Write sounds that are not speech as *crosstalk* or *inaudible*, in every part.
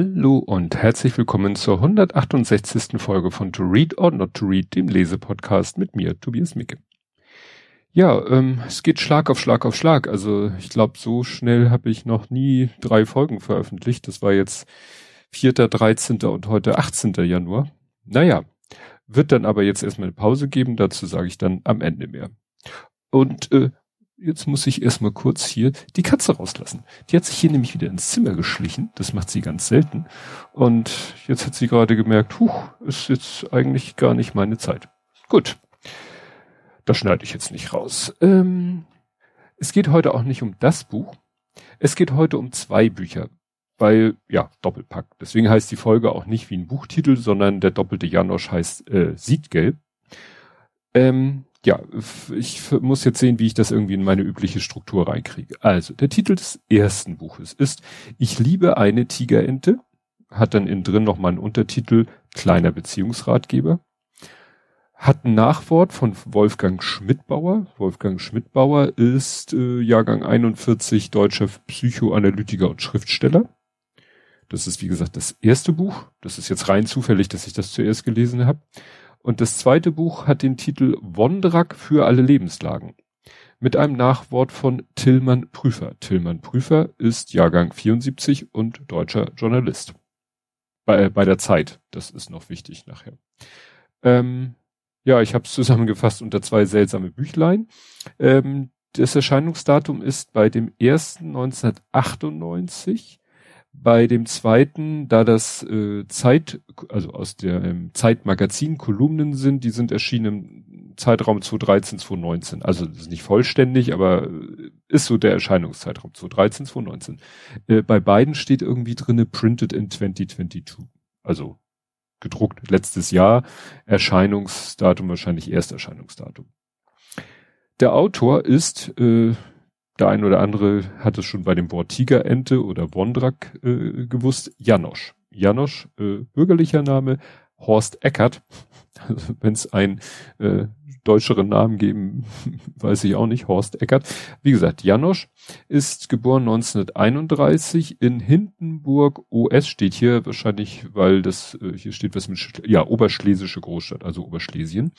Hallo und herzlich willkommen zur 168. Folge von To Read or Not to Read, dem Lesepodcast mit mir, Tobias Micke. Ja, ähm, es geht Schlag auf Schlag auf Schlag. Also ich glaube, so schnell habe ich noch nie drei Folgen veröffentlicht. Das war jetzt 4., 13. und heute 18. Januar. Naja, wird dann aber jetzt erstmal eine Pause geben. Dazu sage ich dann am Ende mehr. Und äh, jetzt muss ich erstmal kurz hier die Katze rauslassen. Die hat sich hier nämlich wieder ins Zimmer geschlichen. Das macht sie ganz selten. Und jetzt hat sie gerade gemerkt, huch, ist jetzt eigentlich gar nicht meine Zeit. Gut. Das schneide ich jetzt nicht raus. Ähm, es geht heute auch nicht um das Buch. Es geht heute um zwei Bücher. Weil, ja, Doppelpack. Deswegen heißt die Folge auch nicht wie ein Buchtitel, sondern der doppelte Janosch heißt äh, Siedgelb. Ähm, ja, ich muss jetzt sehen, wie ich das irgendwie in meine übliche Struktur reinkriege. Also, der Titel des ersten Buches ist Ich liebe eine Tigerente, hat dann innen drin nochmal einen Untertitel Kleiner Beziehungsratgeber, hat ein Nachwort von Wolfgang Schmidbauer. Wolfgang Schmidbauer ist äh, Jahrgang 41 deutscher Psychoanalytiker und Schriftsteller. Das ist, wie gesagt, das erste Buch. Das ist jetzt rein zufällig, dass ich das zuerst gelesen habe. Und das zweite Buch hat den Titel Wondrak für alle Lebenslagen. Mit einem Nachwort von Tillmann Prüfer. Tillmann Prüfer ist Jahrgang 74 und deutscher Journalist. Bei, äh, bei der Zeit. Das ist noch wichtig nachher. Ähm, ja, ich habe es zusammengefasst unter zwei seltsame Büchlein. Ähm, das Erscheinungsdatum ist bei dem ersten 1998 bei dem zweiten, da das äh, Zeit, also aus der ähm, Zeitmagazin Kolumnen sind, die sind erschienen im Zeitraum 2013, 2019. Also das ist nicht vollständig, aber äh, ist so der Erscheinungszeitraum 2013, 2019. Äh, bei beiden steht irgendwie drinne printed in 2022. Also gedruckt letztes Jahr, Erscheinungsdatum wahrscheinlich Ersterscheinungsdatum. Der Autor ist äh, der ein oder andere hat es schon bei dem Wort Tigerente oder Wondrak äh, gewusst. Janosch. Janosch, äh, bürgerlicher Name, Horst Eckert. *laughs* Also, Wenn es einen äh, deutscheren Namen geben, *laughs* weiß ich auch nicht, Horst Eckert. Wie gesagt, Janosch ist geboren 1931 in Hindenburg, OS steht hier wahrscheinlich, weil das, äh, hier steht was mit, ja, Oberschlesische Großstadt, also Oberschlesien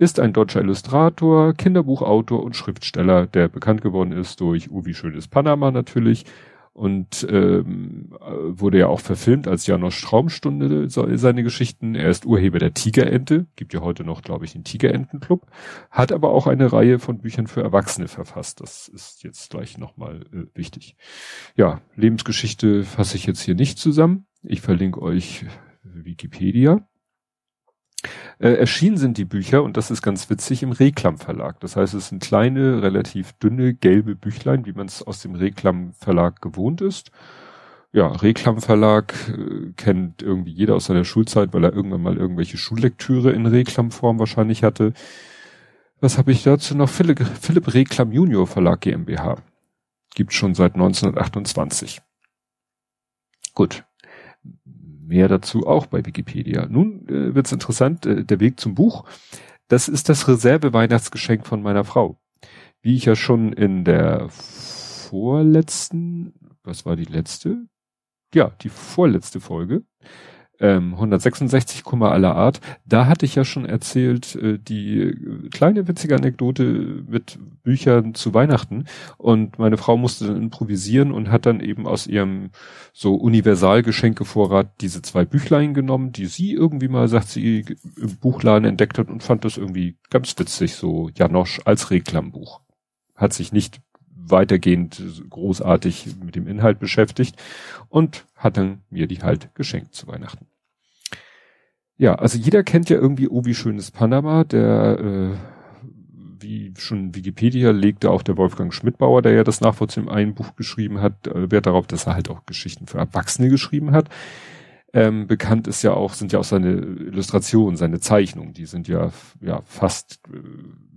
ist ein deutscher Illustrator, Kinderbuchautor und Schriftsteller, der bekannt geworden ist durch Uwi Schönes Panama natürlich und ähm, wurde ja auch verfilmt als Janosch Traumstunde seine Geschichten. Er ist Urheber der Tigerente, gibt ja heute noch, glaube ich, den Tigerentenclub, hat aber auch eine Reihe von Büchern für Erwachsene verfasst. Das ist jetzt gleich nochmal äh, wichtig. Ja, Lebensgeschichte fasse ich jetzt hier nicht zusammen. Ich verlinke euch Wikipedia. Äh, erschienen sind die Bücher, und das ist ganz witzig, im Reklam Verlag. Das heißt, es sind kleine, relativ dünne, gelbe Büchlein, wie man es aus dem Reklam Verlag gewohnt ist. Ja, Reklam Verlag äh, kennt irgendwie jeder aus seiner Schulzeit, weil er irgendwann mal irgendwelche Schullektüre in Reklamform wahrscheinlich hatte. Was habe ich dazu noch? Philipp, Philipp Reklam Junior Verlag GmbH. Gibt schon seit 1928. Gut. Mehr dazu auch bei Wikipedia. Nun äh, wird's interessant, äh, der Weg zum Buch. Das ist das Reserve-Weihnachtsgeschenk von meiner Frau. Wie ich ja schon in der vorletzten, was war die letzte? Ja, die vorletzte Folge ähm, 166, aller Art. Da hatte ich ja schon erzählt, äh, die kleine witzige Anekdote mit Büchern zu Weihnachten. Und meine Frau musste dann improvisieren und hat dann eben aus ihrem so Universalgeschenkevorrat diese zwei Büchlein genommen, die sie irgendwie mal, sagt sie, im Buchladen entdeckt hat und fand das irgendwie ganz witzig, so Janosch als Reklambuch. Hat sich nicht weitergehend großartig mit dem Inhalt beschäftigt und hat dann mir die halt geschenkt zu Weihnachten. Ja, also jeder kennt ja irgendwie Oh, wie schönes Panama, der äh, wie schon Wikipedia legte auch der Wolfgang Schmidbauer, der ja das Nachwort im einen Buch geschrieben hat, äh, Wert darauf, dass er halt auch Geschichten für Erwachsene geschrieben hat. Ähm, bekannt ist ja auch, sind ja auch seine Illustrationen, seine Zeichnungen, die sind ja, ja fast äh,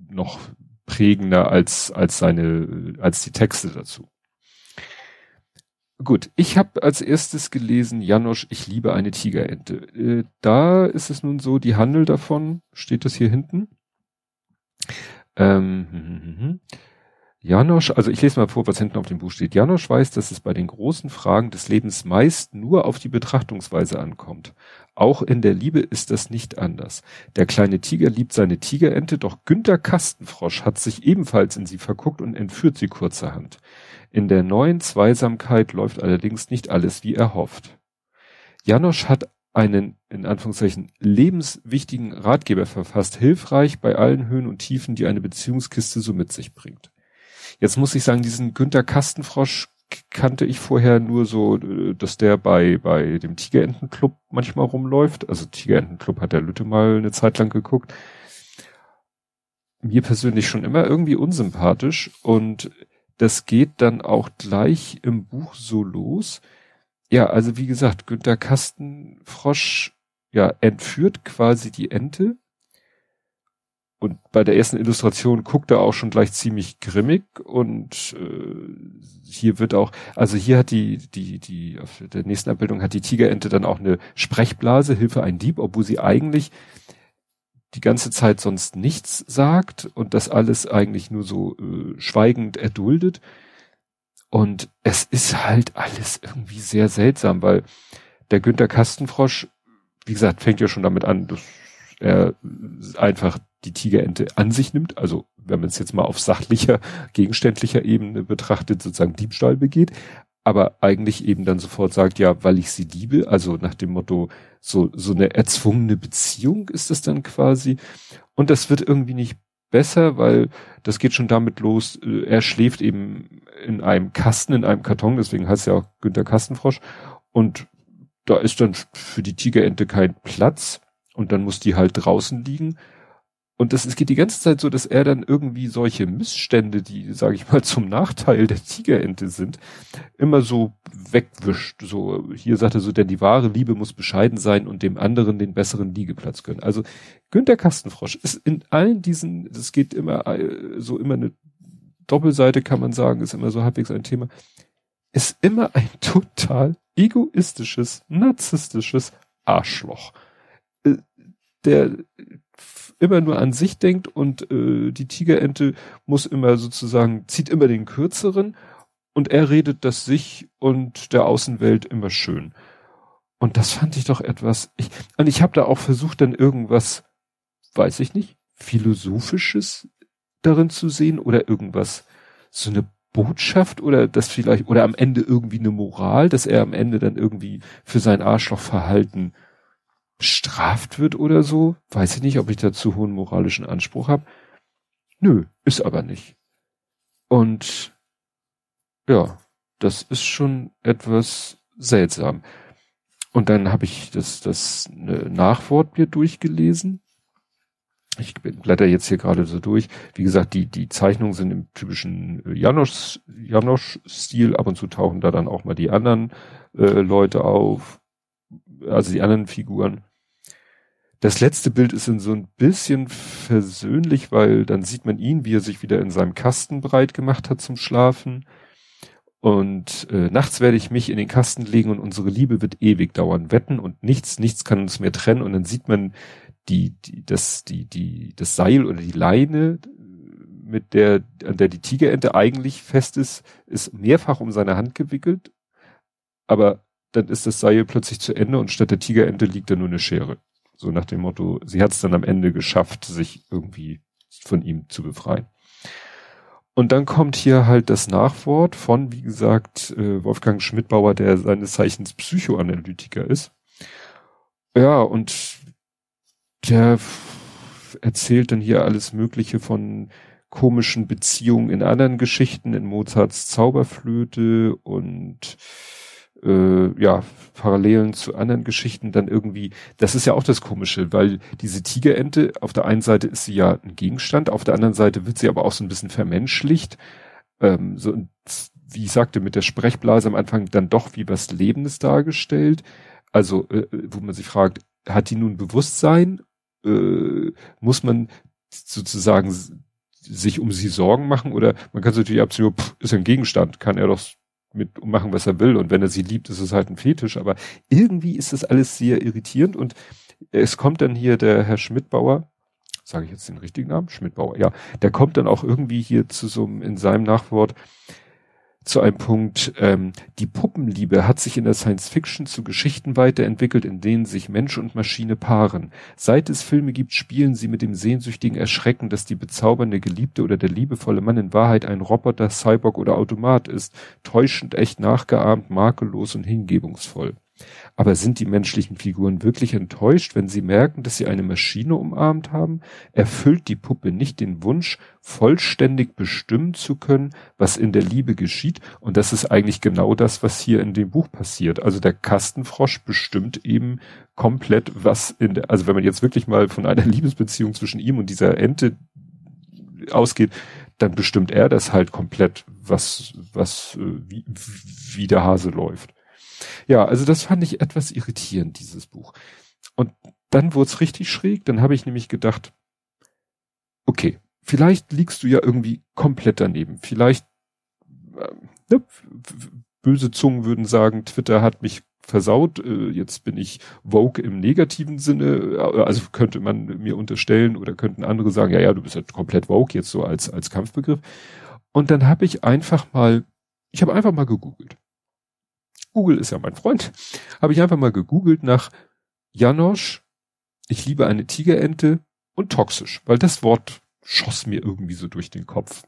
noch prägender als, als seine, als die Texte dazu. Gut, ich habe als erstes gelesen, Janosch, ich liebe eine Tigerente. Äh, da ist es nun so, die handelt davon, steht das hier hinten. Ähm, hm, hm, hm, Janosch, also ich lese mal vor, was hinten auf dem Buch steht. Janosch weiß, dass es bei den großen Fragen des Lebens meist nur auf die Betrachtungsweise ankommt. Auch in der Liebe ist das nicht anders. Der kleine Tiger liebt seine Tigerente, doch Günther Kastenfrosch hat sich ebenfalls in sie verguckt und entführt sie kurzerhand. In der neuen Zweisamkeit läuft allerdings nicht alles, wie er hofft. Janosch hat einen, in Anführungszeichen, lebenswichtigen Ratgeber verfasst, hilfreich bei allen Höhen und Tiefen, die eine Beziehungskiste so mit sich bringt. Jetzt muss ich sagen, diesen Günther Kastenfrosch kannte ich vorher nur so, dass der bei, bei dem Tigerentenclub manchmal rumläuft. Also Tigerentenclub hat der Lütte mal eine Zeit lang geguckt. Mir persönlich schon immer irgendwie unsympathisch und das geht dann auch gleich im Buch so los. Ja, also wie gesagt, Günther Kastenfrosch, ja, entführt quasi die Ente und bei der ersten Illustration guckt er auch schon gleich ziemlich grimmig und äh, hier wird auch, also hier hat die, die, die, auf der nächsten Abbildung hat die Tigerente dann auch eine Sprechblase, Hilfe ein Dieb, obwohl sie eigentlich die ganze Zeit sonst nichts sagt und das alles eigentlich nur so äh, schweigend erduldet. Und es ist halt alles irgendwie sehr seltsam, weil der Günther Kastenfrosch, wie gesagt, fängt ja schon damit an, dass er einfach die Tigerente an sich nimmt, also wenn man es jetzt mal auf sachlicher, gegenständlicher Ebene betrachtet, sozusagen Diebstahl begeht, aber eigentlich eben dann sofort sagt, ja, weil ich sie liebe, also nach dem Motto, so, so eine erzwungene Beziehung ist es dann quasi. Und das wird irgendwie nicht besser, weil das geht schon damit los, äh, er schläft eben in einem Kasten, in einem Karton, deswegen heißt er auch Günter Kastenfrosch, und da ist dann für die Tigerente kein Platz, und dann muss die halt draußen liegen. Und das es geht die ganze Zeit so, dass er dann irgendwie solche Missstände, die, sage ich mal, *laughs* zum Nachteil der Tigerente sind, immer so wegwischt. So, hier sagt er so, denn die wahre Liebe muss bescheiden sein und dem anderen den besseren Liegeplatz gönnen. Also Günter Kastenfrosch ist in allen diesen, das geht immer äh, so immer eine Doppelseite, kann man sagen, ist immer so halbwegs ein Thema, ist immer ein *laughs* total egoistisches, narzisstisches Arschloch. Äh, der immer nur an sich denkt und äh, die Tigerente muss immer sozusagen, zieht immer den kürzeren und er redet das sich und der Außenwelt immer schön. Und das fand ich doch etwas, ich, und ich habe da auch versucht, dann irgendwas, weiß ich nicht, philosophisches darin zu sehen oder irgendwas, so eine Botschaft oder das vielleicht, oder am Ende irgendwie eine Moral, dass er am Ende dann irgendwie für sein Arschlochverhalten bestraft wird oder so. Weiß ich nicht, ob ich da zu hohen moralischen Anspruch habe. Nö, ist aber nicht. Und ja, das ist schon etwas seltsam. Und dann habe ich das, das Nachwort mir durchgelesen. Ich blätter jetzt hier gerade so durch. Wie gesagt, die, die Zeichnungen sind im typischen Janosch, Janosch-Stil. Ab und zu tauchen da dann auch mal die anderen äh, Leute auf. Also die anderen Figuren. Das letzte Bild ist in so ein bisschen versöhnlich, weil dann sieht man ihn, wie er sich wieder in seinem Kasten breit gemacht hat zum Schlafen. Und äh, nachts werde ich mich in den Kasten legen und unsere Liebe wird ewig dauern. Wetten und nichts, nichts kann uns mehr trennen. Und dann sieht man die, die, das, die, die, das Seil oder die Leine, mit der, an der die Tigerente eigentlich fest ist, ist mehrfach um seine Hand gewickelt. Aber dann ist das Seil plötzlich zu Ende und statt der Tigerente liegt da nur eine Schere. So nach dem Motto, sie hat es dann am Ende geschafft, sich irgendwie von ihm zu befreien. Und dann kommt hier halt das Nachwort von, wie gesagt, äh, Wolfgang Schmidbauer, der seines Zeichens Psychoanalytiker ist. Ja, und der erzählt dann hier alles Mögliche von komischen Beziehungen in anderen Geschichten, in Mozarts Zauberflöte und äh, ja, Parallelen zu anderen Geschichten dann irgendwie, das ist ja auch das Komische, weil diese Tigerente, auf der einen Seite ist sie ja ein Gegenstand, auf der anderen Seite wird sie aber auch so ein bisschen vermenschlicht. Ähm, so, wie ich sagte, mit der Sprechblase am Anfang dann doch wie was Lebendes dargestellt. Also, äh, wo man sich fragt, hat die nun Bewusstsein? Äh, muss man sozusagen sich um sie Sorgen machen oder man kann natürlich absolut, pff, ist ein Gegenstand, kann er doch mit machen, was er will. Und wenn er sie liebt, ist es halt ein Fetisch. Aber irgendwie ist das alles sehr irritierend. Und es kommt dann hier der Herr Schmidtbauer, sage ich jetzt den richtigen Namen? Schmidbauer, ja. Der kommt dann auch irgendwie hier zu so einem, in seinem Nachwort, zu einem Punkt, ähm, die Puppenliebe hat sich in der Science Fiction zu Geschichten weiterentwickelt, in denen sich Mensch und Maschine paaren. Seit es Filme gibt, spielen sie mit dem sehnsüchtigen Erschrecken, dass die bezaubernde Geliebte oder der liebevolle Mann in Wahrheit ein Roboter, Cyborg oder Automat ist, täuschend echt nachgeahmt, makellos und hingebungsvoll. Aber sind die menschlichen Figuren wirklich enttäuscht, wenn sie merken, dass sie eine Maschine umarmt haben? Erfüllt die Puppe nicht den Wunsch, vollständig bestimmen zu können, was in der Liebe geschieht? Und das ist eigentlich genau das, was hier in dem Buch passiert. Also der Kastenfrosch bestimmt eben komplett, was in der, also wenn man jetzt wirklich mal von einer *laughs* Liebesbeziehung zwischen ihm und dieser Ente ausgeht, dann bestimmt er das halt komplett, was, was, äh, wie, wie der Hase läuft. Ja, also das fand ich etwas irritierend, dieses Buch. Und dann wurde es richtig schräg. Dann habe ich nämlich gedacht, okay, vielleicht liegst du ja irgendwie komplett daneben. Vielleicht, äh, böse Zungen würden sagen, Twitter hat mich versaut, äh, jetzt bin ich woke im negativen Sinne, äh, also könnte man mir unterstellen oder könnten andere sagen, ja, ja, du bist ja komplett woke jetzt so als, als Kampfbegriff. Und dann habe ich einfach mal, ich habe einfach mal gegoogelt. Google ist ja mein Freund, habe ich einfach mal gegoogelt nach Janosch, ich liebe eine Tigerente und toxisch, weil das Wort schoss mir irgendwie so durch den Kopf.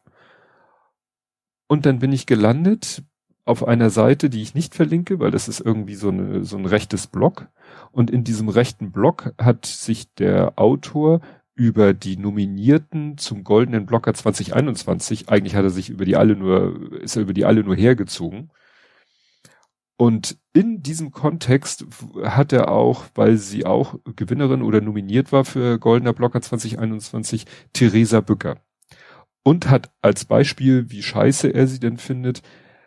Und dann bin ich gelandet auf einer Seite, die ich nicht verlinke, weil das ist irgendwie so, eine, so ein rechtes Blog. Und in diesem rechten Blog hat sich der Autor über die Nominierten zum Goldenen Blogger 2021, eigentlich hat er sich über die alle nur, ist er über die alle nur hergezogen, und in diesem Kontext hat er auch, weil sie auch Gewinnerin oder nominiert war für Goldener Blocker 2021, Theresa Bücker. Und hat als Beispiel, wie scheiße er sie denn findet,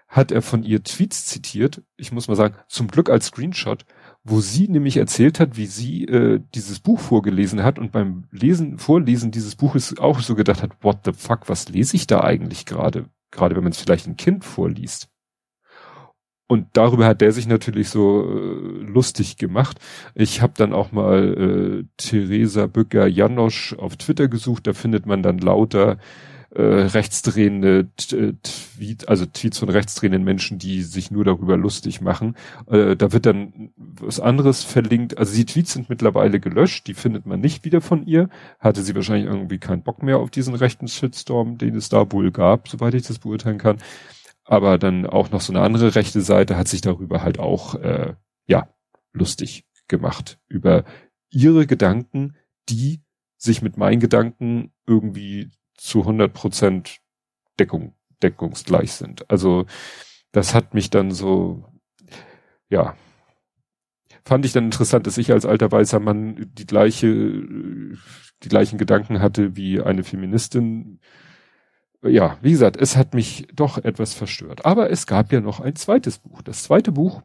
hat er von ihr Tweets zitiert, ich muss mal sagen, zum Glück als Screenshot, wo sie nämlich erzählt hat, wie sie äh, dieses Buch vorgelesen hat und beim Lesen, Vorlesen dieses Buches auch so gedacht hat, what the fuck, was lese ich da eigentlich gerade? Gerade wenn man es vielleicht ein Kind vorliest. Und darüber hat der sich natürlich so äh, lustig gemacht. Ich habe dann auch mal äh, Theresa Bücker Janosch auf Twitter gesucht. Da findet man dann lauter äh, rechtsdrehende äh, Tweet, also Tweets von rechtsdrehenden Menschen, die sich nur darüber lustig machen. Äh, da wird dann was anderes verlinkt. Also die Tweets sind mittlerweile gelöscht. Die findet man nicht wieder von ihr. Hatte sie wahrscheinlich irgendwie keinen Bock mehr auf diesen rechten Shitstorm, den es da wohl gab, soweit ich das beurteilen kann. Aber dann auch noch so eine andere rechte Seite hat sich darüber halt auch, äh, ja, lustig gemacht. Über ihre Gedanken, die sich mit meinen Gedanken irgendwie zu 100 Prozent Deckung, deckungsgleich sind. Also das hat mich dann so, ja, fand ich dann interessant, dass ich als alter weißer Mann die gleiche, die gleichen Gedanken hatte wie eine Feministin, ja, wie gesagt, es hat mich doch etwas verstört. Aber es gab ja noch ein zweites Buch. Das zweite Buch,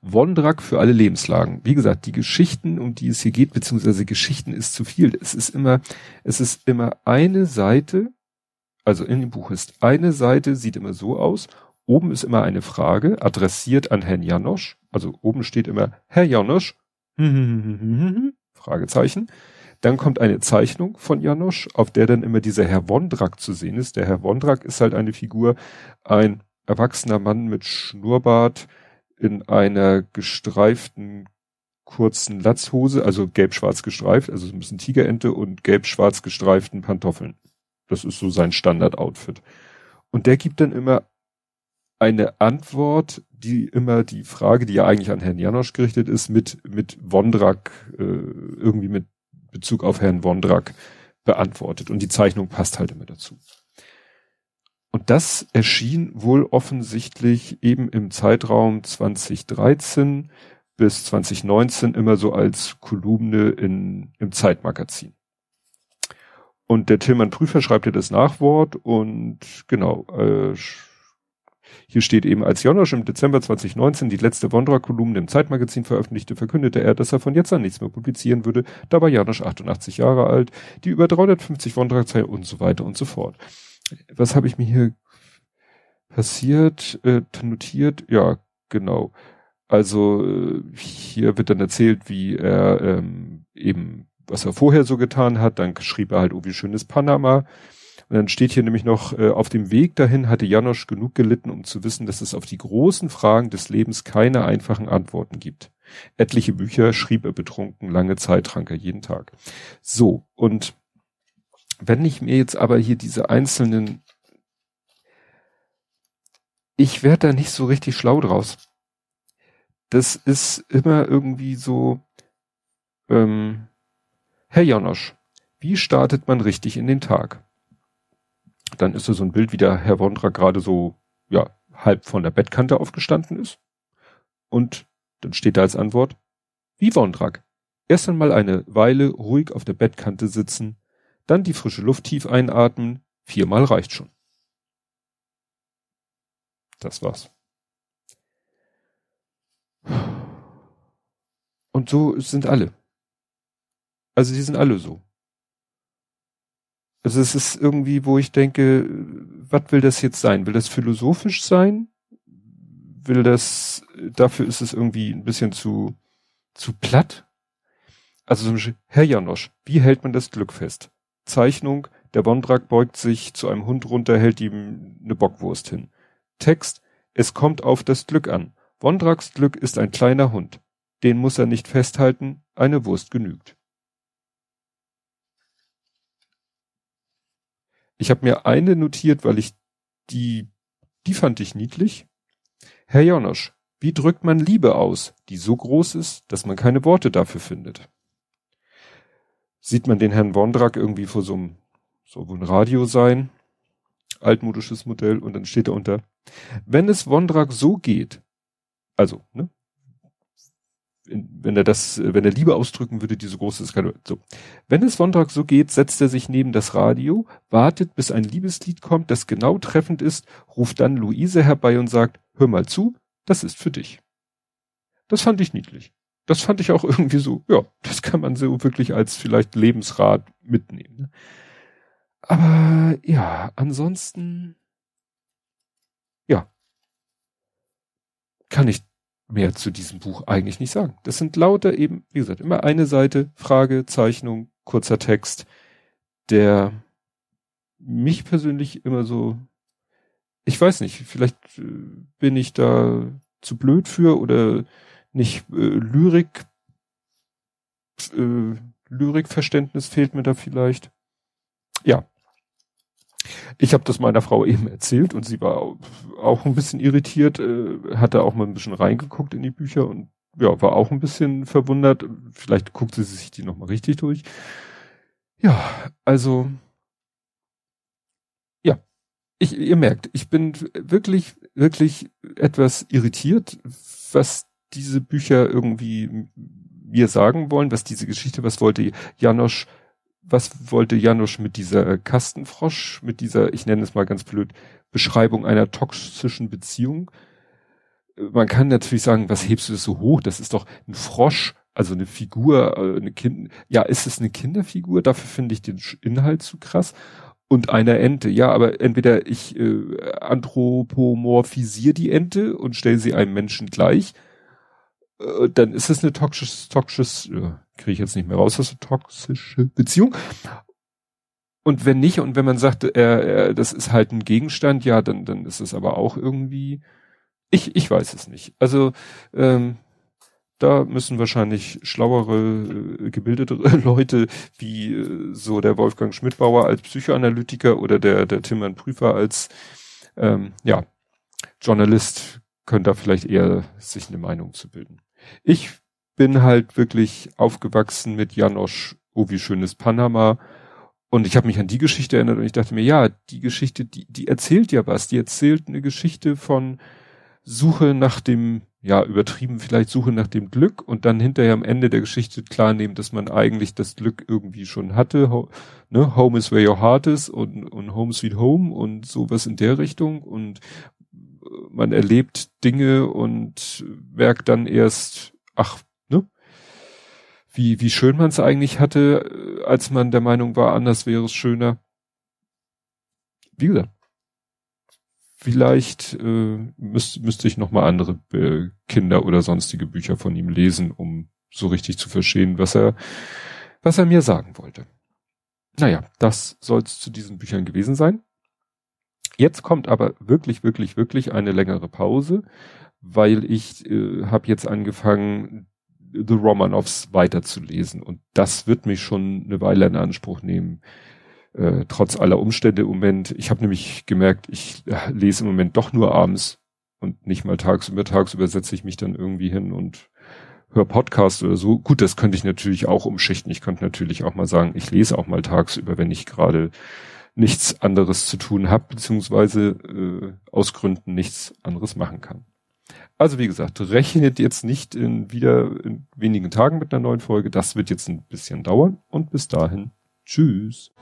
Wondrak für alle Lebenslagen. Wie gesagt, die Geschichten, um die es hier geht, beziehungsweise Geschichten ist zu viel. Es ist immer, es ist immer eine Seite, also in dem Buch ist eine Seite, sieht immer so aus. Oben ist immer eine Frage, adressiert an Herrn Janosch. Also oben steht immer Herr Janosch, *laughs* Fragezeichen. Dann kommt eine Zeichnung von Janosch, auf der dann immer dieser Herr Wondrak zu sehen ist. Der Herr Wondrak ist halt eine Figur, ein erwachsener Mann mit Schnurrbart in einer gestreiften kurzen Latzhose, also gelb-schwarz gestreift, also so ein bisschen Tigerente und gelb-schwarz gestreiften Pantoffeln. Das ist so sein Standard-Outfit. Und der gibt dann immer eine Antwort, die immer die Frage, die ja eigentlich an Herrn Janosch gerichtet ist, mit, mit Wondrak, äh, irgendwie mit Bezug auf Herrn Wondrak beantwortet. Und die Zeichnung passt halt immer dazu. Und das erschien wohl offensichtlich eben im Zeitraum 2013 bis 2019 immer so als Kolumne in, im Zeitmagazin. Und der Tillmann Prüfer schreibt ja das Nachwort und genau, äh, hier steht eben, als Jonosch im Dezember 2019 die letzte Wondra-Kolumne im Zeitmagazin veröffentlichte, verkündete er, dass er von jetzt an nichts mehr publizieren würde. Da war Janosch 88 Jahre alt, die über 350 Wondra-Zeilen und so weiter und so fort. Was habe ich mir hier passiert, äh, notiert? Ja, genau. Also äh, hier wird dann erzählt, wie er ähm, eben was er vorher so getan hat. Dann schrieb er halt, oh, wie schön ist Panama. Und dann steht hier nämlich noch, äh, auf dem Weg dahin hatte Janosch genug gelitten, um zu wissen, dass es auf die großen Fragen des Lebens keine einfachen Antworten gibt. Etliche Bücher schrieb er betrunken, lange Zeit trank er jeden Tag. So, und wenn ich mir jetzt aber hier diese einzelnen, ich werde da nicht so richtig schlau draus. Das ist immer irgendwie so, ähm, Herr Janosch, wie startet man richtig in den Tag? Dann ist da so ein Bild, wie der Herr Wondra gerade so, ja, halb von der Bettkante aufgestanden ist. Und dann steht da als Antwort, wie Wondrak. Erst einmal eine Weile ruhig auf der Bettkante sitzen, dann die frische Luft tief einatmen, viermal reicht schon. Das war's. Und so sind alle. Also die sind alle so. Also es ist irgendwie, wo ich denke, was will das jetzt sein? Will das philosophisch sein? Will das, dafür ist es irgendwie ein bisschen zu, zu platt? Also zum Beispiel, Herr Janosch, wie hält man das Glück fest? Zeichnung, der Wondrak beugt sich zu einem Hund runter, hält ihm eine Bockwurst hin. Text, es kommt auf das Glück an. Wondraks Glück ist ein kleiner Hund. Den muss er nicht festhalten, eine Wurst genügt. Ich habe mir eine notiert, weil ich die, die fand ich niedlich. Herr Jonosch, wie drückt man Liebe aus, die so groß ist, dass man keine Worte dafür findet? Sieht man den Herrn Wondrak irgendwie vor so einem, so ein Radio sein, altmodisches Modell, und dann steht da unter, wenn es Wondrak so geht, also, ne, wenn er das, wenn er Liebe ausdrücken würde, die so groß ist, kann, so. Wenn es Wondrak so geht, setzt er sich neben das Radio, wartet, bis ein Liebeslied kommt, das genau treffend ist, ruft dann Luise herbei und sagt, hör mal zu, das ist für dich. Das fand ich niedlich. Das fand ich auch *laughs* irgendwie so, ja, das kann man so wirklich als vielleicht Lebensrat mitnehmen. Ne? Aber ja, ansonsten, ja, kann ich mehr zu diesem Buch eigentlich nicht sagen. Das sind lauter eben, wie gesagt, immer eine Seite, Frage, Zeichnung, kurzer Text, der mich persönlich immer so, ich weiß nicht, vielleicht äh, bin ich da zu blöd für oder nicht äh, Lyrik, äh, Lyrikverständnis fehlt mir da vielleicht. Ja, ich habe das meiner Frau eben erzählt und sie war auch ein bisschen irritiert, äh, hatte auch mal ein bisschen reingeguckt in die Bücher und ja, war auch ein bisschen verwundert. Vielleicht guckt sie sich die nochmal richtig durch. Ja, also ja, ich, ihr merkt, ich bin wirklich, wirklich etwas irritiert, was diese Bücher irgendwie mir sagen wollen, was diese Geschichte, was wollte Janosch was wollte Janusz mit dieser Kastenfrosch, mit dieser, ich nenne es mal ganz blöd, Beschreibung einer toxischen Beziehung? Man kann natürlich sagen, was hebst du das so hoch? Das ist doch ein Frosch, also eine Figur, äh, eine Kind, ja, ist es eine Kinderfigur? Dafür finde ich den Inhalt zu krass. Und eine Ente, ja, aber entweder ich äh, anthropomorphisiere die Ente und stelle sie einem Menschen gleich, äh, dann ist es eine toxische, toxische, äh, kriege ich jetzt nicht mehr raus, das ist eine toxische Beziehung. Und wenn nicht, und wenn man sagt, er, er, das ist halt ein Gegenstand, ja, dann, dann ist es aber auch irgendwie, ich, ich weiß es nicht. Also, ähm, da müssen wahrscheinlich schlauere, äh, gebildete *laughs* Leute wie äh, so der Wolfgang Schmidbauer als Psychoanalytiker oder der, der Timmermann Prüfer als, ähm, ja, Journalist können da vielleicht eher sich eine Meinung zu bilden. Ich bin halt wirklich aufgewachsen mit Janosch, oh wie schönes Panama. Und ich habe mich an die Geschichte erinnert und ich dachte mir, ja, die Geschichte, die, die erzählt ja was. Die erzählt eine Geschichte von Suche nach dem, ja, übertrieben vielleicht Suche nach dem Glück und dann hinterher am Ende der Geschichte klarnehmen, dass man eigentlich das Glück irgendwie schon hatte. Ho, ne? Home is where your heart is und, und Home sweet home und sowas in der Richtung. Und man erlebt Dinge und merkt dann erst, ach? Wie, wie schön man es eigentlich hatte, äh, als man der Meinung war, anders wäre es schöner. Wie gesagt, vielleicht äh, müsste müsste ich noch mal andere äh, Kinder oder sonstige Bücher von ihm lesen, um so richtig zu verstehen, was er was er mir sagen wollte. Naja, das soll es zu diesen Büchern gewesen sein. Jetzt kommt aber wirklich, wirklich, wirklich eine längere Pause, weil ich äh, habe jetzt angefangen, The Romanovs weiterzulesen und das wird mich schon eine Weile in Anspruch nehmen. Äh, trotz aller Umstände im Moment. Ich habe nämlich gemerkt, ich äh, lese im Moment doch nur abends und nicht mal tagsüber. Tagsüber setze ich mich dann irgendwie hin und höre Podcast oder so. Gut, das könnte ich natürlich auch umschichten. Ich könnte natürlich auch mal sagen, ich lese auch mal tagsüber, wenn ich gerade nichts anderes zu tun habe, beziehungsweise äh, aus Gründen nichts anderes machen kann. Also wie gesagt, rechnet jetzt nicht in wieder in wenigen Tagen mit einer neuen Folge. Das wird jetzt ein bisschen dauern und bis dahin, tschüss.